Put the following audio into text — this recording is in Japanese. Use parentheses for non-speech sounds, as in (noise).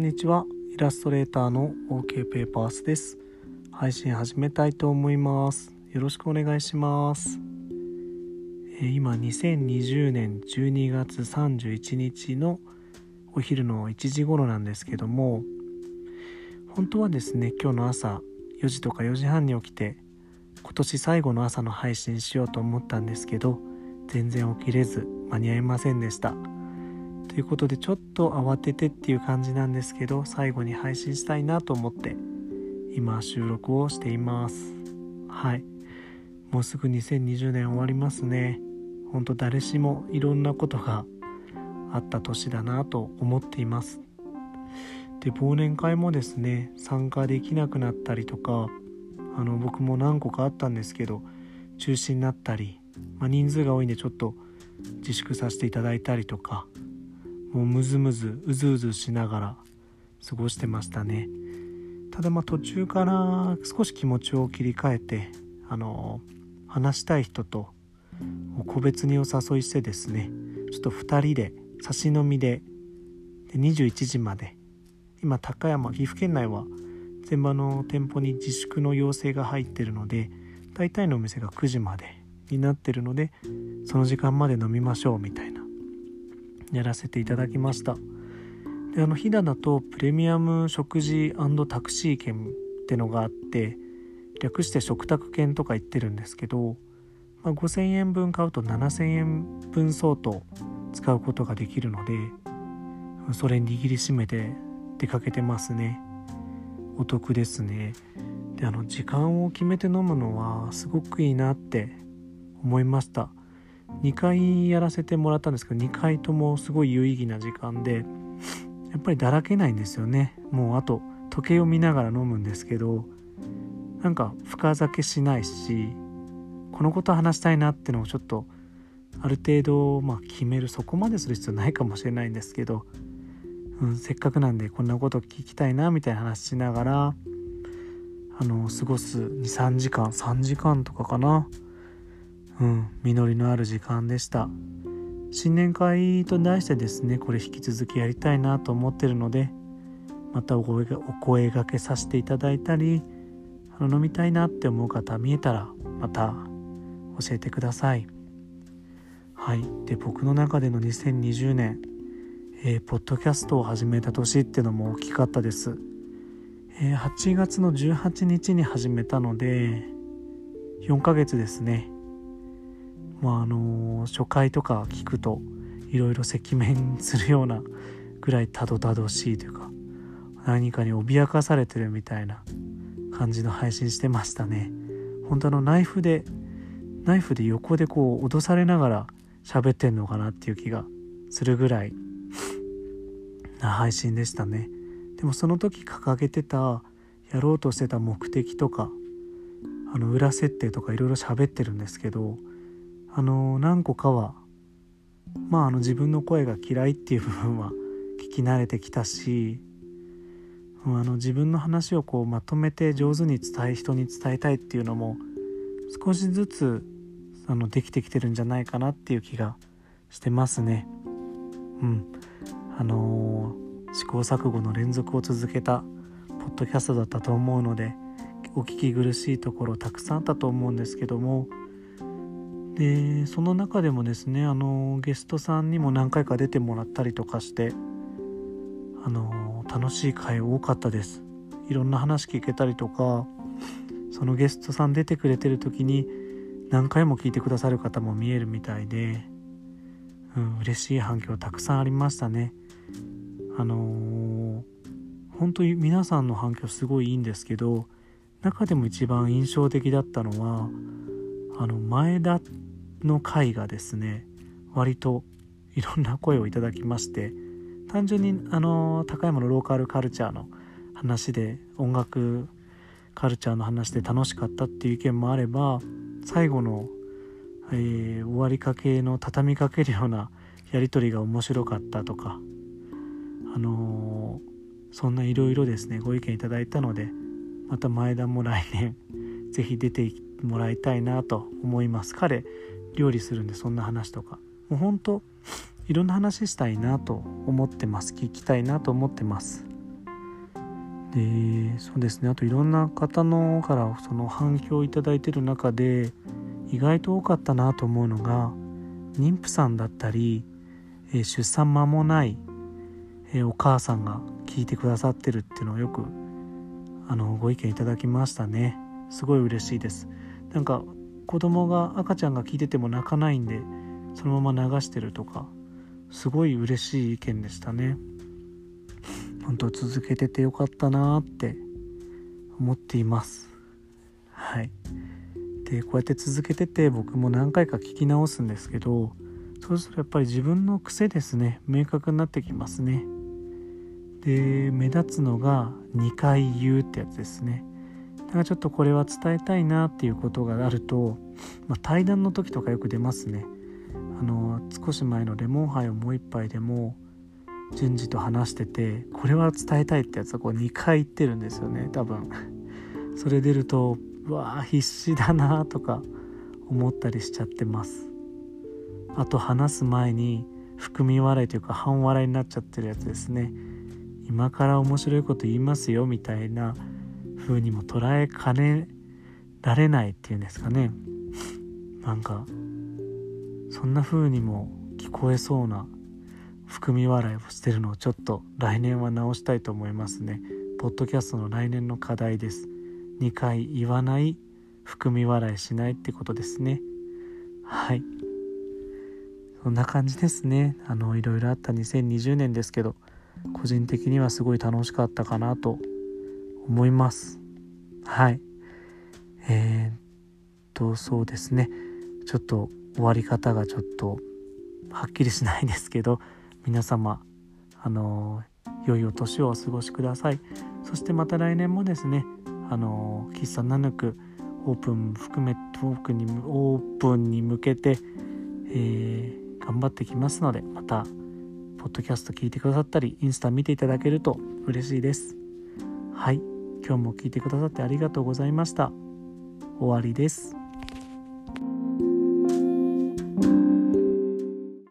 んにちは。イラストレーターの OK ペーパースです。配信始めたいと思います。よろしくお願いします。え今2020年12月31日のお昼の1時頃なんですけども本当はですね今日の朝4時とか4時半に起きて今年最後の朝の配信しようと思ったんですけど全然起きれず間に合いませんでした。ということでちょっと慌ててっていう感じなんですけど最後に配信したいなと思って今収録をしています。はい。もうすぐ2020年終わりますね。ほんと誰しもいろんなことがあった年だなと思っています。で忘年会もですね参加できなくなったりとかあの僕も何個かあったんですけど中止になったり、まあ、人数が多いんでちょっと自粛させていただいたりとかもうムズムズうずうずしながら過ごしてましたね。ただまあ途中から少し気持ちを切り替えてあの話したい人と個別にお誘いしてですねちょっと2人で差し飲みでで21時まで今高山岐阜県内は全場の店舗に自粛の要請が入ってるので大体のお店が9時までになってるのでその時間まで飲みましょうみたいな。やらせていただきました。であの飛騨だとプレミアム食事タクシー券ってのがあって略して食卓券とか言ってるんですけど、まあ、5000円分買うと7000円分相当使うことができるのでそれ握りしめて出かけてますね。お得ですね。であの時間を決めて飲むのはすごくいいなって思いました。2回やらせてもらったんですけど2回ともすごい有意義な時間でやっぱりだらけないんですよね。もうあと時計を見ながら飲むんですけどなんか深酒しないしこのこと話したいなってのをちょっとある程度まあ決めるそこまでする必要ないかもしれないんですけど、うん、せっかくなんでこんなこと聞きたいなみたいな話しながらあの過ごす23時間3時間とかかな。うん。実りのある時間でした。新年会と題してですねこれ引き続きやりたいなと思ってるのでまたお声がお声がけさせていただいたりあの飲みたいなって思う方見えたらまた教えてください。はい。で僕の中での2020年えー、ポッドキャストを始めた年っていうのも大きかったです、えー、8月の18日に始めたので4ヶ月ですね。まああの初回とか聞くといろいろ赤面するようなぐらいたどたどしいというか何かに脅かされてるみたいな感じの配信してましたね。本当あのナイフでナイフで横でこう脅されながら喋ってんのかなっていう気がするぐらいな配信でしたね。でもその時掲げてたやろうとしてた目的とかあの裏設定とかいろいろ喋ってるんですけどあの何個かはまああの自分の声が嫌いっていう部分は (laughs) 聞き慣れてきたしあの自分の話をこうまとめて上手に伝え人に伝えたいっていうのも少しずつあのできてきてるんじゃないかなっていう気がしてますね。うん、あのー、試行錯誤の連続を続けたポッドキャストだったと思うのでお聞き苦しいところたくさんあったと思うんですけどもでその中でもですねあのゲストさんにも何回か出てもらったりとかしてあの楽しい回多かったです。いろんな話聞けたりとかそのゲストさん出てくれてる時に何回も聞いてくださる方も見えるみたいで、うん、嬉しい反響たくさんありましたね。あのー、本当に皆さんの反響すごいいいんですけど中でも一番印象的だったのはあの前田の回がですね割といろんな声をいただきまして単純にあの高山のローカルカルチャーの話で音楽カルチャーの話で楽しかったっていう意見もあれば最後の、えー、終わりかけの畳みかけるようなやり取りが面白かったとかあのー、そんないろいろですねご意見いただいたのでまた前田も来年是非出てもらいたいなと思います。彼料理するんでそんな話とか。もうほんといろんな話したいなと思ってます。聞きたいなと思ってます。でそうですね。あといろんな方のからその反響をいただいてる中で意外と多かったなと思うのが妊婦さんだったり、え出産間もない、えお母さんが聞いてくださってるっていうのをよくあのご意見いただきましたね。すごい嬉しいです。なんか子供が赤ちゃんが聞いてても泣かないんでそのまま流してるとかすごい嬉しい意見でしたね。本当続けててよかったなーって思っています。はい。でこうやって続けてて僕も何回か聞き直すんですけどそうするとやっぱり自分の癖ですね。明確になってきますね。で目立つのが2回言うってやつですね。だかちょっとこれは伝えたいなっていうことがあると、まあ、対談の時とかよく出ますね。あの少し前のレモンハイをもう一杯でも順次と話しててこれは伝えたいってやつはこう2回言ってるんですよね多分。それ出るとうわあ必死だなとか思ったりしちゃってます。あと話す前に含み笑いというか半笑いになっちゃってるやつですね。今から面白いこと言いますよみたいな風にも捉えかねられないっていうんですかね。なんかそんな風にも聞こえそうな含み笑いをしてるのをちょっと来年は直したいと思いますね。ポッドキャストの来年の課題です。2回言わない含み笑いしないってことですね。はい。そんな感じですね。あのいろいろあった2020年ですけど個人的にはすごい楽しかったかなと思います。はい。えー、っとそうですね。ちょっと終わり方がちょっとはっきりしないですけど皆様あの良いお年をお過ごしください。そしてまた来年もですねあの喫茶ナヌクオープン含めオープンにオープンに向けて、えー、頑張ってきますのでまたポッドキャスト聞いてくださったりインスタ見ていただけると嬉しいです。はい。今日も聞いてくださってありがとうございました。終わりです。